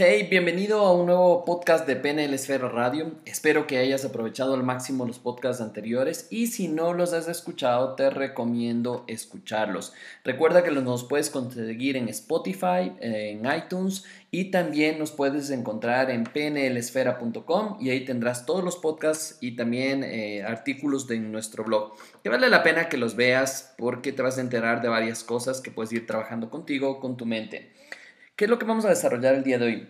Hey, bienvenido a un nuevo podcast de PNL Esfera Radio. Espero que hayas aprovechado al máximo los podcasts anteriores y si no los has escuchado, te recomiendo escucharlos. Recuerda que nos puedes conseguir en Spotify, en iTunes y también nos puedes encontrar en pnlesfera.com y ahí tendrás todos los podcasts y también eh, artículos de nuestro blog. Que vale la pena que los veas porque te vas a enterar de varias cosas que puedes ir trabajando contigo, con tu mente. ¿Qué es lo que vamos a desarrollar el día de hoy?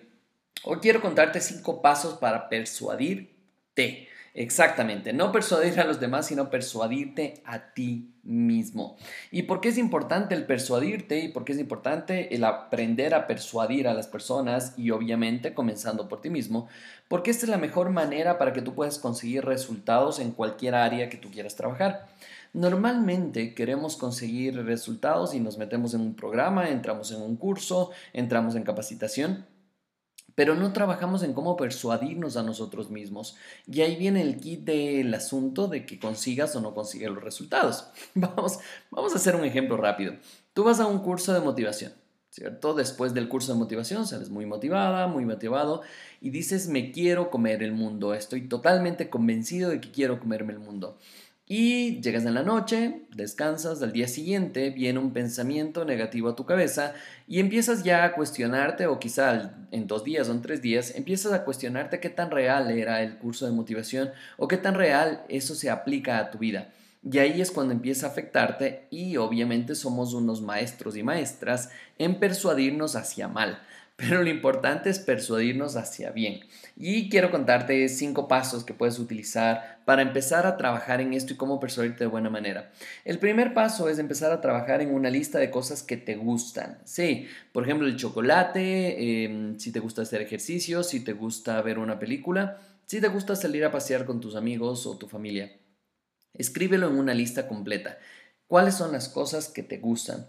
Hoy quiero contarte cinco pasos para persuadirte. Exactamente, no persuadir a los demás, sino persuadirte a ti mismo. ¿Y por qué es importante el persuadirte? ¿Y por qué es importante el aprender a persuadir a las personas? Y obviamente comenzando por ti mismo, porque esta es la mejor manera para que tú puedas conseguir resultados en cualquier área que tú quieras trabajar. Normalmente queremos conseguir resultados y nos metemos en un programa, entramos en un curso, entramos en capacitación, pero no trabajamos en cómo persuadirnos a nosotros mismos. Y ahí viene el kit del asunto de que consigas o no consigas los resultados. Vamos, vamos a hacer un ejemplo rápido. Tú vas a un curso de motivación. ¿Cierto? Después del curso de motivación sales muy motivada, muy motivado y dices me quiero comer el mundo, estoy totalmente convencido de que quiero comerme el mundo. Y llegas en la noche, descansas, al día siguiente viene un pensamiento negativo a tu cabeza y empiezas ya a cuestionarte, o quizá en dos días o en tres días, empiezas a cuestionarte qué tan real era el curso de motivación o qué tan real eso se aplica a tu vida. Y ahí es cuando empieza a afectarte y obviamente somos unos maestros y maestras en persuadirnos hacia mal pero lo importante es persuadirnos hacia bien. Y quiero contarte cinco pasos que puedes utilizar para empezar a trabajar en esto y cómo persuadirte de buena manera. El primer paso es empezar a trabajar en una lista de cosas que te gustan. Sí, por ejemplo, el chocolate, em, si te gusta hacer ejercicio, si te gusta ver una película, si te gusta salir a pasear con tus amigos o tu familia. Escríbelo en una lista completa. ¿Cuáles son las cosas que te gustan?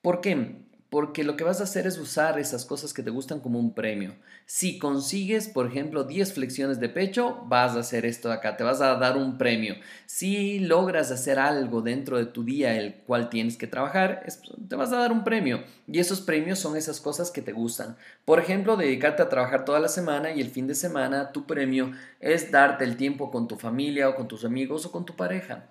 ¿Por qué? Porque lo que vas a hacer es usar esas cosas que te gustan como un premio. Si consigues, por ejemplo, 10 flexiones de pecho, vas a hacer esto de acá, te vas a dar un premio. Si logras hacer algo dentro de tu día el cual tienes que trabajar, te vas a dar un premio. Y esos premios son esas cosas que te gustan. Por ejemplo, dedicarte a trabajar toda la semana y el fin de semana tu premio es darte el tiempo con tu familia o con tus amigos o con tu pareja.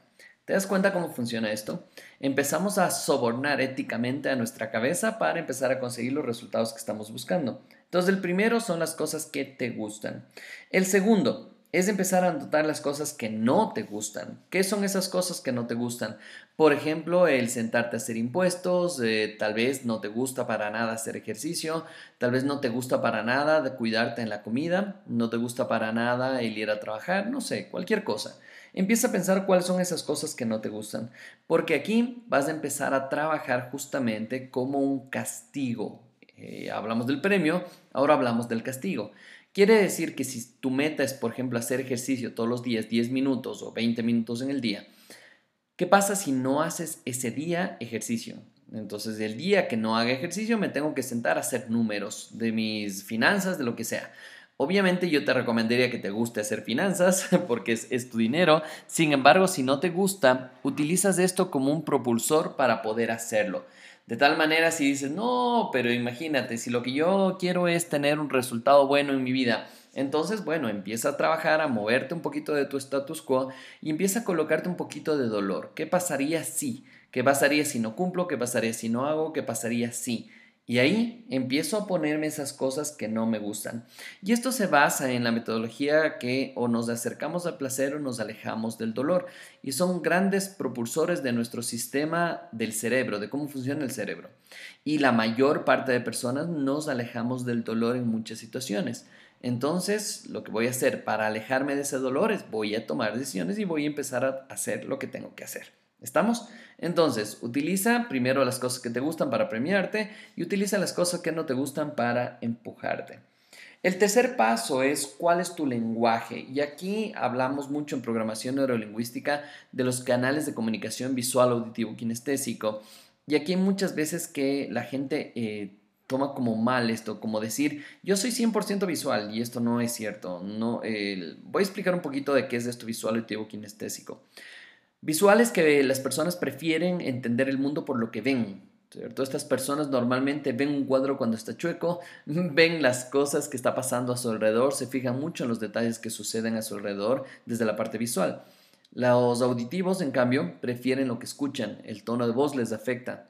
¿Te das cuenta cómo funciona esto? Empezamos a sobornar éticamente a nuestra cabeza para empezar a conseguir los resultados que estamos buscando. Entonces, el primero son las cosas que te gustan. El segundo es empezar a notar las cosas que no te gustan. ¿Qué son esas cosas que no te gustan? Por ejemplo, el sentarte a hacer impuestos, eh, tal vez no te gusta para nada hacer ejercicio, tal vez no te gusta para nada cuidarte en la comida, no te gusta para nada el ir a trabajar, no sé, cualquier cosa. Empieza a pensar cuáles son esas cosas que no te gustan, porque aquí vas a empezar a trabajar justamente como un castigo. Eh, hablamos del premio, ahora hablamos del castigo. Quiere decir que si tu meta es, por ejemplo, hacer ejercicio todos los días, 10 minutos o 20 minutos en el día, ¿qué pasa si no haces ese día ejercicio? Entonces, el día que no haga ejercicio, me tengo que sentar a hacer números de mis finanzas, de lo que sea. Obviamente yo te recomendaría que te guste hacer finanzas porque es, tu dinero. Sin embargo, si no te gusta, utilizas esto como un propulsor para poder hacerlo. De tal manera, si dices, no, pero imagínate, si lo que yo quiero es tener un resultado bueno en mi vida, entonces, bueno, empieza a trabajar, a moverte un poquito de tu status quo y empieza a colocarte un poquito de dolor. ¿Qué pasaría si? ¿Qué pasaría si no cumplo? ¿Qué pasaría si no hago? ¿Qué pasaría si? Y ahí empiezo a ponerme esas cosas que no me gustan. Y esto se basa en la metodología que o nos acercamos al placer o nos alejamos del dolor. Y son grandes propulsores de nuestro sistema del cerebro, de cómo funciona el cerebro. Y la mayor parte de personas nos alejamos del dolor en muchas situaciones. Entonces, lo que voy a hacer para alejarme de ese dolor es voy a tomar decisiones y voy a empezar a hacer lo que tengo que hacer. ¿Estamos? Entonces, utiliza primero las cosas que te gustan para premiarte y utiliza las cosas que no te gustan para empujarte. El tercer paso es cuál es tu lenguaje. Y aquí hablamos mucho en programación neurolingüística de los canales de comunicación visual, auditivo, kinestésico. Y aquí hay muchas veces que la gente eh, toma como mal esto, como decir, yo soy 100% visual y esto no es cierto. No, voy a explicar un poquito de qué es esto visual, auditivo, kinestésico. Visuales que las personas prefieren entender el mundo por lo que ven. ¿cierto? Estas personas normalmente ven un cuadro cuando está chueco, ven las cosas que está pasando a su alrededor, se fijan mucho en los detalles que suceden a su alrededor desde la parte visual. Los auditivos, en cambio, prefieren lo que escuchan, el tono de voz les afecta,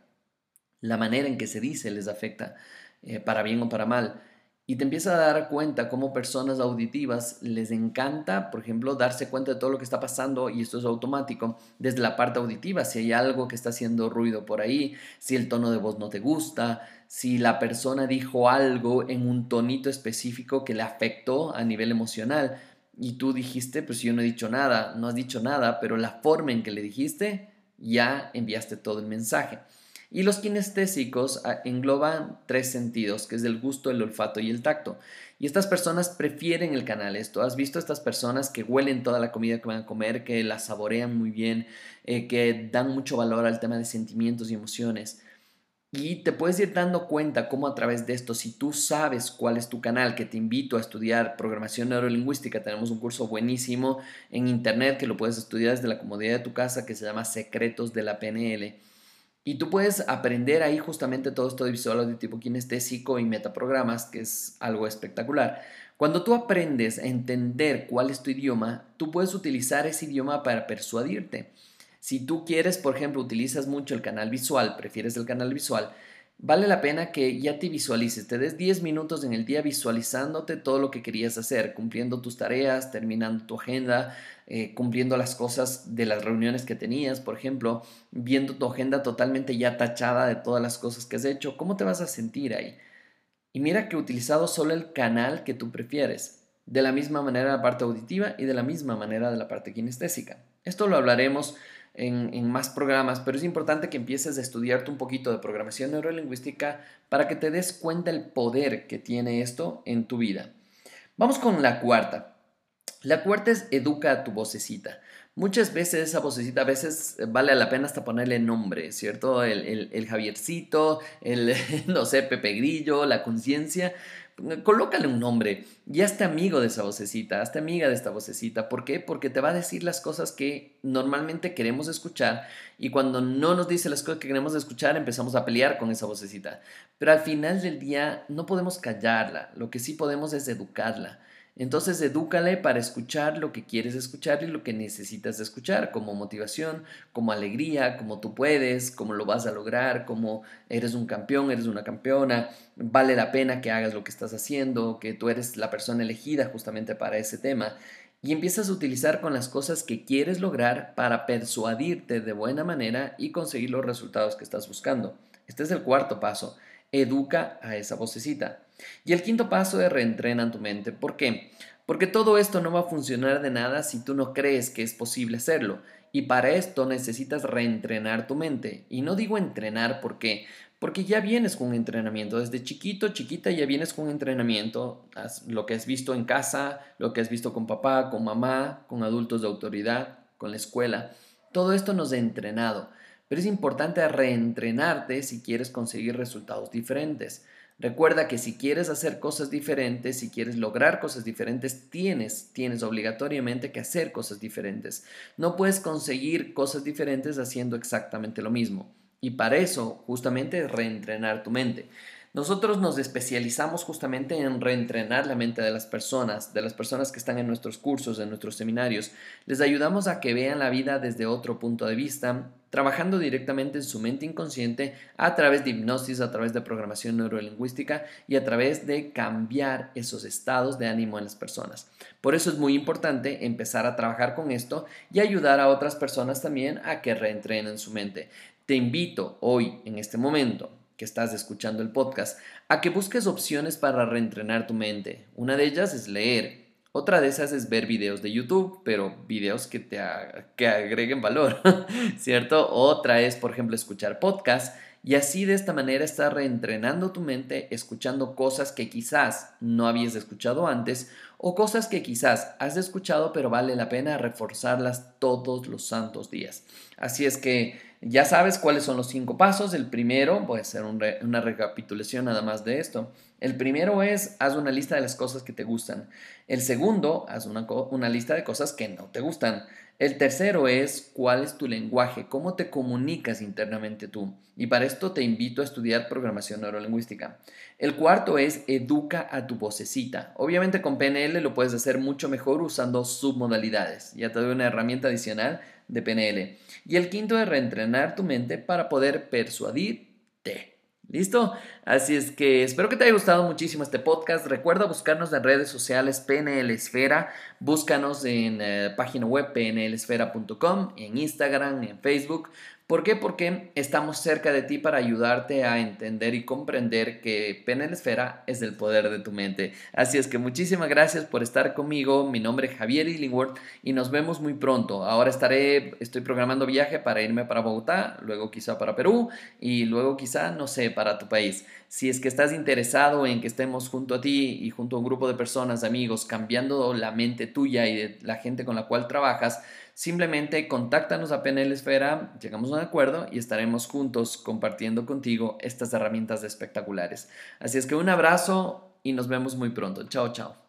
la manera en que se dice les afecta, eh, para bien o para mal. Y te empiezas a dar cuenta como personas auditivas les encanta, por ejemplo, darse cuenta de todo lo que está pasando, y esto es automático, desde la parte auditiva, si hay algo que está haciendo ruido por ahí, si el tono de voz no te gusta, si la persona dijo algo en un tonito específico que le afectó a nivel emocional, y tú dijiste, pues yo no he dicho nada, no has dicho nada, pero la forma en que le dijiste, ya enviaste todo el mensaje. Y los kinestésicos ah, engloban tres sentidos, que es el gusto, el olfato y el tacto. Y estas personas prefieren el canal esto. ¿Has visto estas personas que huelen toda la comida que van a comer, que la saborean muy bien, eh, que dan mucho valor al tema de sentimientos y emociones? Y te puedes ir dando cuenta cómo a través de esto, si tú sabes cuál es tu canal, que te invito a estudiar programación neurolingüística, tenemos un curso buenísimo en internet que lo puedes estudiar desde la comodidad de tu casa que se llama Secretos de la PNL y tú puedes aprender ahí justamente todo esto de visual auditivo kinestésico y metaprogramas, que es algo espectacular. Cuando tú aprendes a entender cuál es tu idioma, tú puedes utilizar ese idioma para persuadirte. Si tú quieres, por ejemplo, utilizas mucho el canal visual, prefieres el canal visual, vale la pena que ya te visualices, te des 10 minutos en el día visualizándote todo lo que querías hacer, cumpliendo tus tareas, terminando tu agenda, eh, cumpliendo las cosas de las reuniones que tenías, por ejemplo, viendo tu agenda totalmente ya tachada de todas las cosas que has hecho, ¿cómo te vas a sentir ahí? Y mira que he utilizado solo el canal que tú prefieres, de la misma manera la parte auditiva y de la misma manera de la parte kinestésica. Esto lo hablaremos en, más programas, pero es importante que empieces a estudiarte un poquito de programación neurolingüística para que te des cuenta el poder que tiene esto en tu vida. Vamos con la cuarta. La cuarta es educa a tu vocecita. Muchas veces esa vocecita, a veces vale la pena hasta ponerle nombre, ¿cierto? El, el, Javiercito, el, no sé, Pepe Grillo, la conciencia, colócale un nombre y hazte amigo de esa vocecita, hazte amiga de esta vocecita. ¿Por qué? Porque te va a decir las cosas que normalmente queremos escuchar y cuando no nos dice las cosas que queremos escuchar empezamos a pelear con esa vocecita. Pero al final del día no podemos callarla, lo que sí podemos es educarla. Entonces, edúcale para escuchar lo que quieres escuchar y lo que necesitas escuchar, como motivación, como alegría, como tú puedes, como lo vas a lograr, como eres un campeón, eres una campeona, vale la pena que hagas lo que estás haciendo, que tú eres la persona elegida justamente para ese tema. Y empiezas a utilizar con las cosas que quieres lograr para persuadirte de buena manera y conseguir los resultados que estás buscando. Este es el cuarto paso. Educa a esa vocecita. Y el quinto paso es reentrena tu mente. ¿Por qué? Porque todo esto no va a funcionar de nada si tú no crees que es posible hacerlo. Y para esto necesitas reentrenar tu mente. Y no digo entrenar porque porque ya vienes con entrenamiento. Desde chiquito, chiquita, ya vienes con entrenamiento. Lo que has visto en casa, lo que has visto con papá, con mamá, con adultos de autoridad, con la escuela. Todo esto nos ha entrenado. Pero es importante reentrenarte si quieres conseguir resultados diferentes. Recuerda que si quieres hacer cosas diferentes, si quieres lograr cosas diferentes, tienes, tienes obligatoriamente que hacer cosas diferentes. No puedes conseguir cosas diferentes haciendo exactamente lo mismo. Y para eso, justamente, reentrenar tu mente. Nosotros nos especializamos justamente en reentrenar la mente de las personas, de las personas que están en nuestros cursos, en nuestros seminarios. Les ayudamos a que vean la vida desde otro punto de vista, trabajando directamente en su mente inconsciente a través de hipnosis, a través de programación neurolingüística y a través de cambiar esos estados de ánimo en las personas. Por eso es muy importante empezar a trabajar con esto y ayudar a otras personas también a que reentrenen su mente. Te invito hoy, en este momento, que estás escuchando el podcast, a que busques opciones para reentrenar tu mente. Una de ellas es leer. Otra de esas es ver videos de YouTube, pero videos que te que agreguen valor, ¿cierto? Otra es, por ejemplo, escuchar podcasts y así de esta manera estás reentrenando tu mente escuchando cosas que quizás no habías escuchado antes o cosas que quizás has escuchado pero vale la pena reforzarlas todos los santos días. Así es que ya sabes cuáles son los cinco pasos. El primero, voy a una recapitulación nada más de esto. El primero es, haz una lista de las cosas que te gustan. El segundo, haz una, una lista de cosas que no te gustan. El tercero es cuál es tu lenguaje, cómo te comunicas internamente tú. Y para esto te invito a estudiar programación neurolingüística. El cuarto es educa a tu vocecita. Obviamente con PNL lo puedes hacer mucho mejor usando submodalidades. Ya te doy una herramienta adicional de PNL. Y el quinto es reentrenar tu mente para poder persuadirte. ¿Listo? Así es que espero que te haya gustado muchísimo este podcast. Recuerda buscarnos en redes sociales PNL Esfera. Búscanos en eh, página web pnlesfera.com, en Instagram, en Facebook. ¿Por qué? Porque estamos cerca de ti para ayudarte a entender y comprender que PNL Esfera es el poder de tu mente. Así es que muchísimas gracias por estar conmigo. Mi nombre es Javier Illingworth y nos vemos muy pronto. Ahora estaré, estoy programando viaje para irme para Bogotá, luego quizá para Perú y luego quizá, no sé, para tu país. Si es que estás interesado en que estemos junto a ti y junto a un grupo de personas, amigos, cambiando la mente tuya y de la gente con la cual trabajas, Simplemente contáctanos a PNL Esfera, llegamos a un acuerdo y estaremos juntos compartiendo contigo estas herramientas espectaculares. Así es que un abrazo y nos vemos muy pronto. Chao, chao.